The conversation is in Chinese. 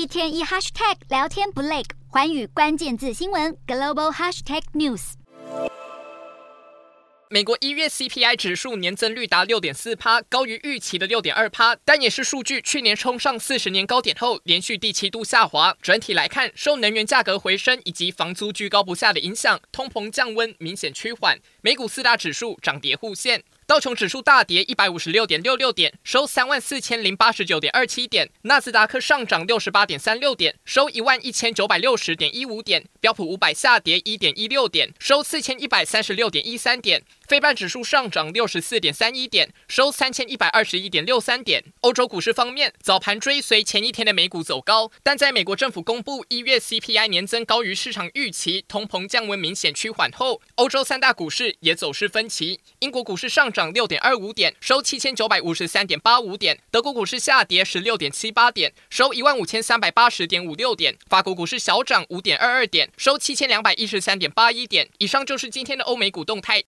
一天一 hashtag 聊天不累，环宇关键字新闻 global hashtag news。美国一月 CPI 指数年增率达六点四趴，高于预期的六点二趴，但也是数据去年冲上四十年高点后，连续第七度下滑。整体来看，受能源价格回升以及房租居高不下的影响，通膨降温明显趋缓。美股四大指数涨跌互现。道琼指数大跌一百五十六点六六点，收三万四千零八十九点二七点；纳斯达克上涨六十八点三六点，收一万一千九百六十点一五点；标普五百下跌一点一六点，收四千一百三十六点一三点；费半指数上涨六十四点三一点，收三千一百二十一点六三点。欧洲股市方面，早盘追随前一天的美股走高，但在美国政府公布一月 CPI 年增高于市场预期，通膨降温明显趋缓后，欧洲三大股市也走势分歧。英国股市上涨。涨六点二五点，收七千九百五十三点八五点。德国股市下跌十六点七八点，收一万五千三百八十点五六点。法国股市小涨五点二二点，收七千两百一十三点八一点。以上就是今天的欧美股动态，